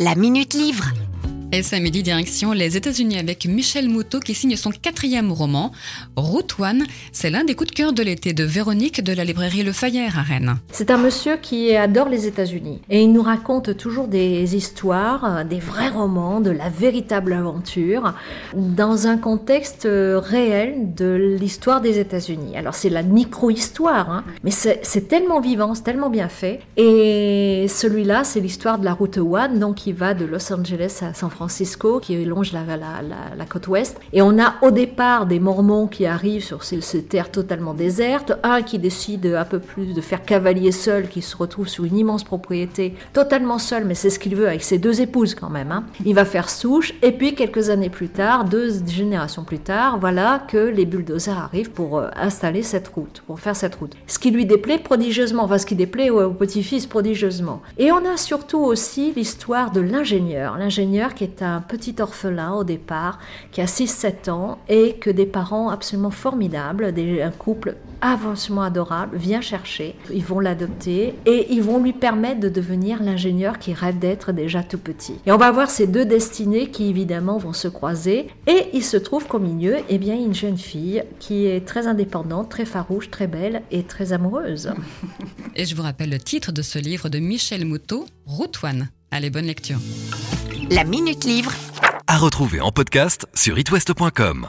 La Minute Livre. Et samedi, direction les États-Unis avec Michel Moutot qui signe son quatrième roman, Route One. C'est l'un des coups de cœur de l'été de Véronique de la librairie Le Fayère à Rennes. C'est un monsieur qui adore les États-Unis et il nous raconte toujours des histoires, des vrais romans, de la véritable aventure dans un contexte réel de l'histoire des États-Unis. Alors c'est la micro-histoire, hein, mais c'est tellement vivant, c'est tellement bien fait. Et celui-là, c'est l'histoire de la route One, donc qui va de Los Angeles à San Francisco Francisco qui longe la, côte ouest. Et on a au départ des Mormons qui arrivent sur ces, terres totalement désertes, un qui décide un peu plus de faire cavalier seul, qui se retrouve sur une immense propriété, totalement seul, mais c'est ce qu'il veut avec ses deux épouses quand même. Hein. Il va faire souche, et puis quelques années plus tard, deux générations plus tard, voilà que les bulldozers arrivent pour euh, installer cette route, pour faire cette route. Ce qui lui déplaît prodigieusement, enfin ce qui déplaît au petit-fils prodigieusement. Et on a surtout aussi l'histoire de l'ingénieur, l'ingénieur qui est un petit orphelin au départ, qui a 6-7 ans, et que des parents absolument formidables, des, un couple avancement adorable, vient chercher. Ils vont l'adopter et ils vont lui permettre de devenir l'ingénieur qui rêve d'être déjà tout petit. Et on va voir ces deux destinées qui évidemment vont se croiser. Et il se trouve qu'au milieu, eh bien, une jeune fille qui est très indépendante, très farouche, très belle et très amoureuse. Et je vous rappelle le titre de ce livre de Michel Moutot, Route One. Allez, bonne lecture. La Minute Livre. À retrouver en podcast sur itwest.com.